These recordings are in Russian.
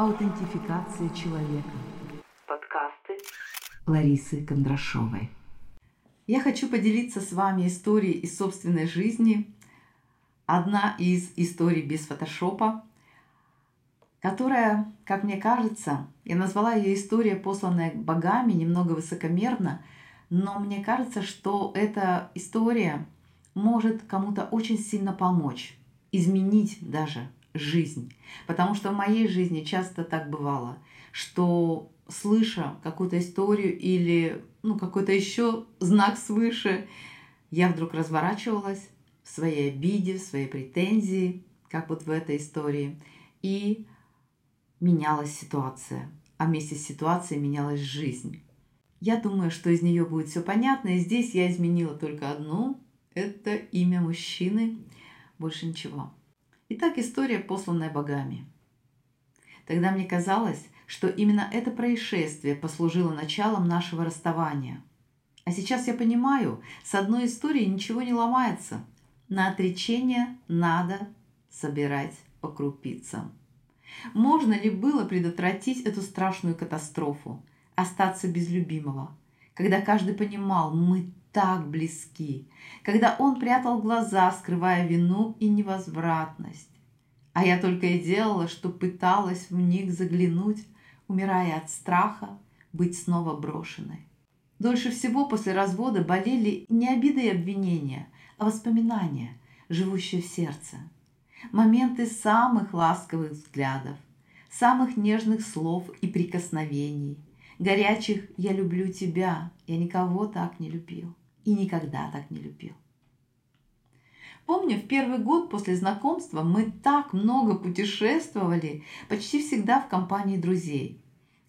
Аутентификация человека. Подкасты Ларисы Кондрашовой. Я хочу поделиться с вами историей из собственной жизни. Одна из историй без фотошопа, которая, как мне кажется, я назвала ее «История, посланная богами», немного высокомерно, но мне кажется, что эта история может кому-то очень сильно помочь, изменить даже жизнь. Потому что в моей жизни часто так бывало, что слыша какую-то историю или ну, какой-то еще знак свыше, я вдруг разворачивалась в своей обиде, в своей претензии, как вот в этой истории, и менялась ситуация, а вместе с ситуацией менялась жизнь. Я думаю, что из нее будет все понятно, и здесь я изменила только одну – это имя мужчины, больше ничего. Итак, история, посланная богами. Тогда мне казалось, что именно это происшествие послужило началом нашего расставания. А сейчас я понимаю, с одной историей ничего не ломается. На отречение надо собирать по крупицам. Можно ли было предотвратить эту страшную катастрофу, остаться без любимого, когда каждый понимал, мы так близки, когда он прятал глаза, скрывая вину и невозвратность. А я только и делала, что пыталась в них заглянуть, умирая от страха быть снова брошенной. Дольше всего после развода болели не обиды и обвинения, а воспоминания, живущие в сердце. Моменты самых ласковых взглядов, самых нежных слов и прикосновений, горячих «я люблю тебя», я никого так не любил и никогда так не любил. Помню, в первый год после знакомства мы так много путешествовали, почти всегда в компании друзей.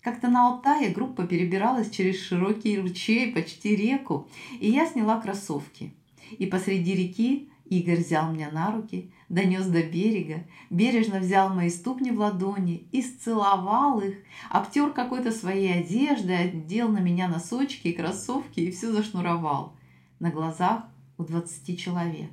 Как-то на Алтае группа перебиралась через широкие ручей, почти реку, и я сняла кроссовки. И посреди реки Игорь взял меня на руки, донес до берега, бережно взял мои ступни в ладони и сцеловал их, обтер какой-то своей одеждой, одел на меня носочки и кроссовки и все зашнуровал на глазах у двадцати человек.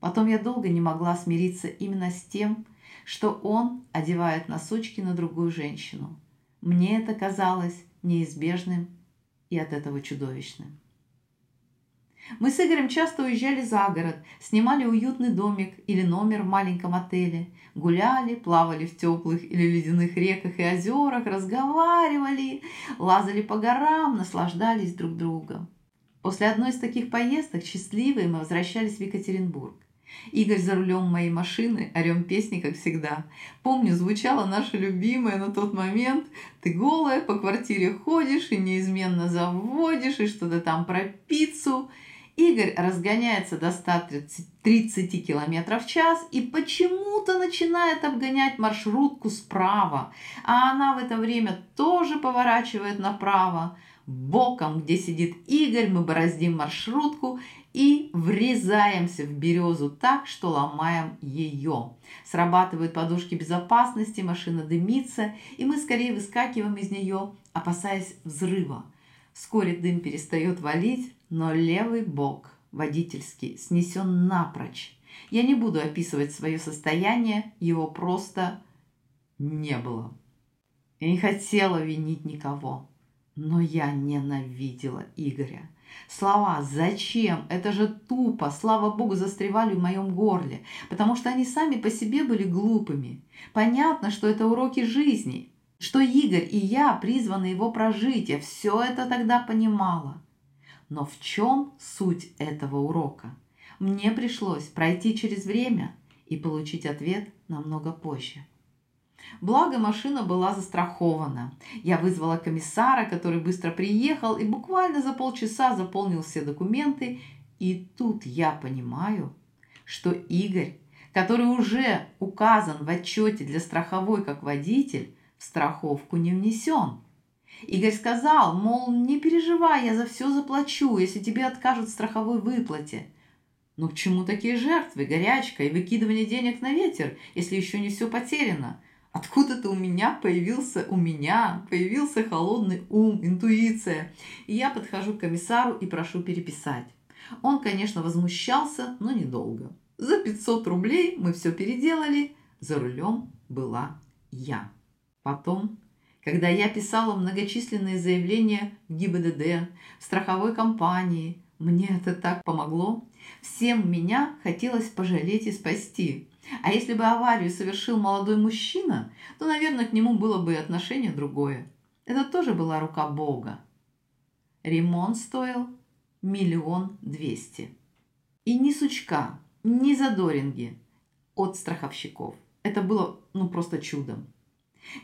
Потом я долго не могла смириться именно с тем, что он одевает носочки на другую женщину. Мне это казалось неизбежным и от этого чудовищным. Мы с Игорем часто уезжали за город, снимали уютный домик или номер в маленьком отеле, гуляли, плавали в теплых или ледяных реках и озерах, разговаривали, лазали по горам, наслаждались друг другом. После одной из таких поездок, счастливые, мы возвращались в Екатеринбург. Игорь за рулем моей машины, орем песни, как всегда. Помню, звучала наша любимая на тот момент «Ты голая, по квартире ходишь и неизменно заводишь, и что-то там про пиццу». Игорь разгоняется до 130 км в час и почему-то начинает обгонять маршрутку справа, а она в это время тоже поворачивает направо. Боком, где сидит Игорь, мы бороздим маршрутку и врезаемся в березу так, что ломаем ее. Срабатывают подушки безопасности, машина дымится, и мы скорее выскакиваем из нее, опасаясь взрыва. Вскоре дым перестает валить, но левый бок водительский снесен напрочь. Я не буду описывать свое состояние, его просто не было. Я не хотела винить никого. Но я ненавидела Игоря. Слова «зачем?» – это же тупо, слава богу, застревали в моем горле, потому что они сами по себе были глупыми. Понятно, что это уроки жизни, что Игорь и я призваны его прожить, я все это тогда понимала. Но в чем суть этого урока? Мне пришлось пройти через время и получить ответ намного позже. Благо машина была застрахована. Я вызвала комиссара, который быстро приехал и буквально за полчаса заполнил все документы. И тут я понимаю, что Игорь, который уже указан в отчете для страховой как водитель, в страховку не внесен. Игорь сказал, мол, не переживай, я за все заплачу, если тебе откажут в страховой выплате. Но к чему такие жертвы, горячка и выкидывание денег на ветер, если еще не все потеряно? Откуда-то у меня появился, у меня появился холодный ум, интуиция. И я подхожу к комиссару и прошу переписать. Он, конечно, возмущался, но недолго. За 500 рублей мы все переделали. За рулем была я. Потом, когда я писала многочисленные заявления в ГИБДД, в страховой компании, мне это так помогло. Всем меня хотелось пожалеть и спасти. А если бы аварию совершил молодой мужчина, то, наверное, к нему было бы и отношение другое. Это тоже была рука Бога. Ремонт стоил миллион двести. И ни сучка, ни задоринги от страховщиков. Это было ну просто чудом.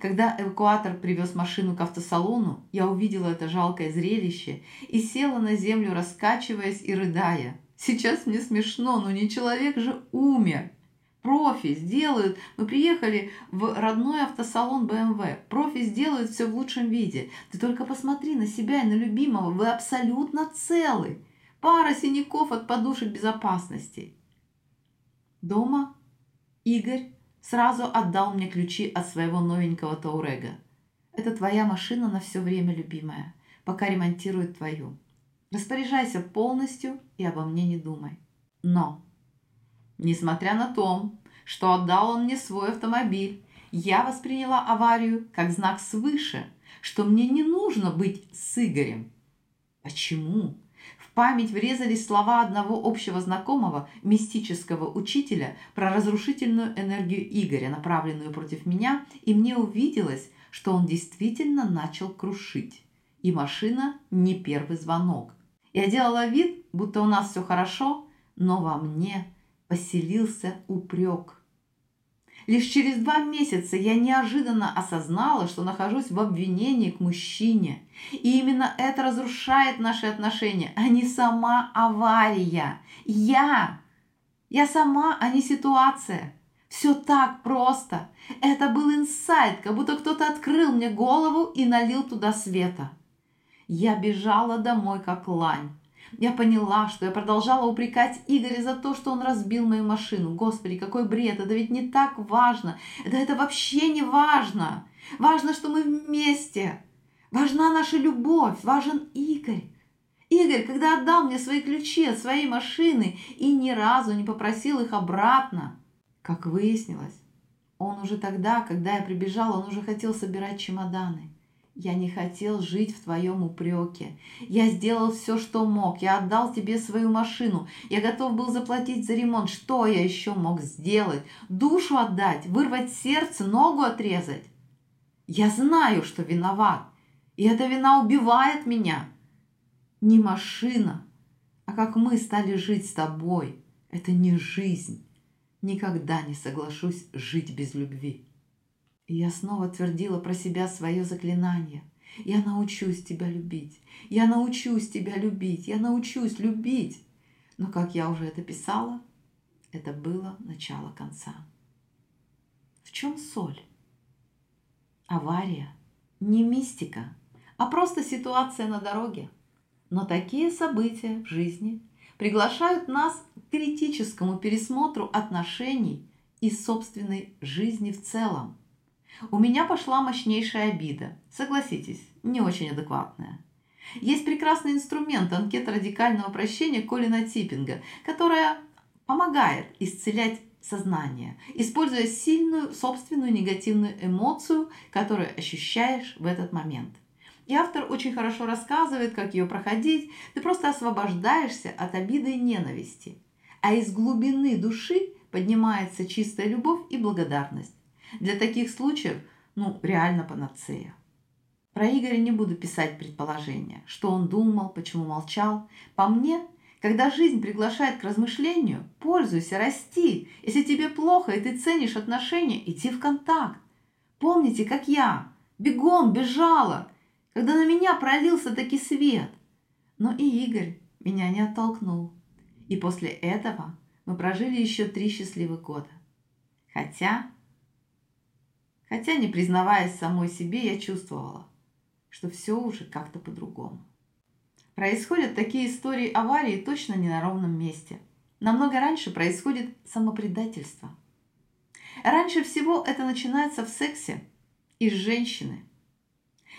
Когда эвакуатор привез машину к автосалону, я увидела это жалкое зрелище и села на землю, раскачиваясь и рыдая. Сейчас мне смешно, но не человек же умер. Профи сделают. Мы приехали в родной автосалон BMW. Профи сделают все в лучшем виде. Ты только посмотри на себя и на любимого. Вы абсолютно целы. Пара синяков от подушек безопасности. Дома Игорь сразу отдал мне ключи от своего новенького Таурега. Это твоя машина на все время, любимая, пока ремонтируют твою. Распоряжайся полностью и обо мне не думай. Но, несмотря на то, что отдал он мне свой автомобиль, я восприняла аварию как знак свыше, что мне не нужно быть с Игорем. Почему? Память врезались слова одного общего знакомого, мистического учителя, про разрушительную энергию Игоря, направленную против меня, и мне увиделось, что он действительно начал крушить. И машина не первый звонок. Я делала вид, будто у нас все хорошо, но во мне поселился упрек – Лишь через два месяца я неожиданно осознала, что нахожусь в обвинении к мужчине. И именно это разрушает наши отношения, а не сама авария. Я! Я сама, а не ситуация. Все так просто. Это был инсайт, как будто кто-то открыл мне голову и налил туда света. Я бежала домой, как лань. Я поняла, что я продолжала упрекать Игоря за то, что он разбил мою машину. Господи, какой бред, это ведь не так важно. Да это вообще не важно. Важно, что мы вместе. Важна наша любовь, важен Игорь. Игорь, когда отдал мне свои ключи от своей машины и ни разу не попросил их обратно, как выяснилось, он уже тогда, когда я прибежала, он уже хотел собирать чемоданы. Я не хотел жить в твоем упреке. Я сделал все, что мог. Я отдал тебе свою машину. Я готов был заплатить за ремонт. Что я еще мог сделать? Душу отдать? Вырвать сердце? Ногу отрезать? Я знаю, что виноват. И эта вина убивает меня. Не машина, а как мы стали жить с тобой. Это не жизнь. Никогда не соглашусь жить без любви. И я снова твердила про себя свое заклинание. Я научусь тебя любить. Я научусь тебя любить. Я научусь любить. Но, как я уже это писала, это было начало конца. В чем соль? Авария. Не мистика, а просто ситуация на дороге. Но такие события в жизни приглашают нас к критическому пересмотру отношений и собственной жизни в целом – у меня пошла мощнейшая обида. Согласитесь, не очень адекватная. Есть прекрасный инструмент анкета радикального прощения Колина Типпинга, которая помогает исцелять сознание, используя сильную собственную негативную эмоцию, которую ощущаешь в этот момент. И автор очень хорошо рассказывает, как ее проходить. Ты просто освобождаешься от обиды и ненависти. А из глубины души поднимается чистая любовь и благодарность. Для таких случаев, ну, реально панацея. Про Игоря не буду писать предположения, что он думал, почему молчал. По мне, когда жизнь приглашает к размышлению, пользуйся, расти. Если тебе плохо и ты ценишь отношения, иди в контакт. Помните, как я, бегом бежала, когда на меня пролился таки свет. Но и Игорь меня не оттолкнул. И после этого мы прожили еще три счастливых года. Хотя Хотя, не признаваясь самой себе, я чувствовала, что все уже как-то по-другому. Происходят такие истории аварии точно не на ровном месте. Намного раньше происходит самопредательство. Раньше всего это начинается в сексе из женщины.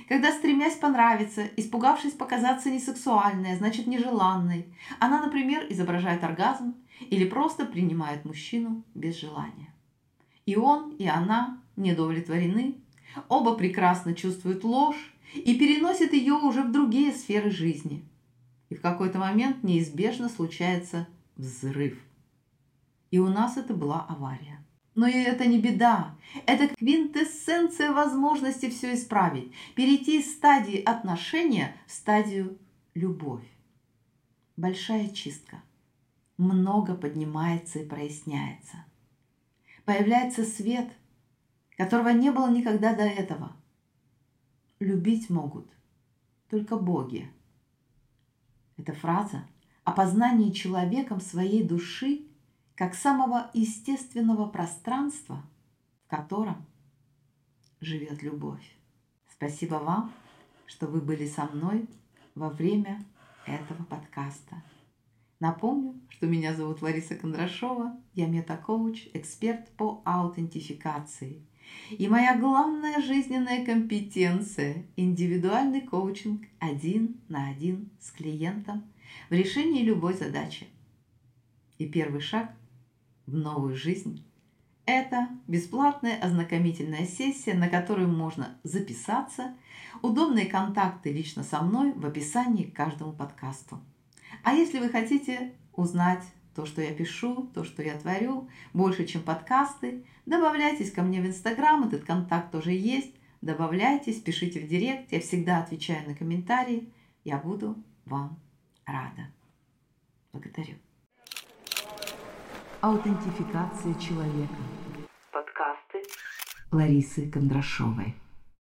Когда, стремясь понравиться, испугавшись показаться несексуальной, а значит нежеланной, она, например, изображает оргазм или просто принимает мужчину без желания. И он, и она не удовлетворены, Оба прекрасно чувствуют ложь и переносят ее уже в другие сферы жизни. И в какой-то момент неизбежно случается взрыв. И у нас это была авария. Но и это не беда. Это квинтэссенция возможности все исправить. Перейти из стадии отношения в стадию любовь. Большая чистка. Много поднимается и проясняется. Появляется свет, которого не было никогда до этого. Любить могут только боги. Эта фраза о познании человеком своей души как самого естественного пространства, в котором живет любовь. Спасибо вам, что вы были со мной во время этого подкаста. Напомню, что меня зовут Лариса Кондрашова, я мета-коуч, эксперт по аутентификации. И моя главная жизненная компетенция – индивидуальный коучинг один на один с клиентом в решении любой задачи. И первый шаг – в новую жизнь. Это бесплатная ознакомительная сессия, на которую можно записаться. Удобные контакты лично со мной в описании к каждому подкасту. А если вы хотите узнать то, что я пишу, то, что я творю, больше, чем подкасты, добавляйтесь ко мне в Инстаграм, этот контакт тоже есть. Добавляйтесь, пишите в директ, я всегда отвечаю на комментарии. Я буду вам рада. Благодарю. Аутентификация человека. Подкасты Ларисы Кондрашовой.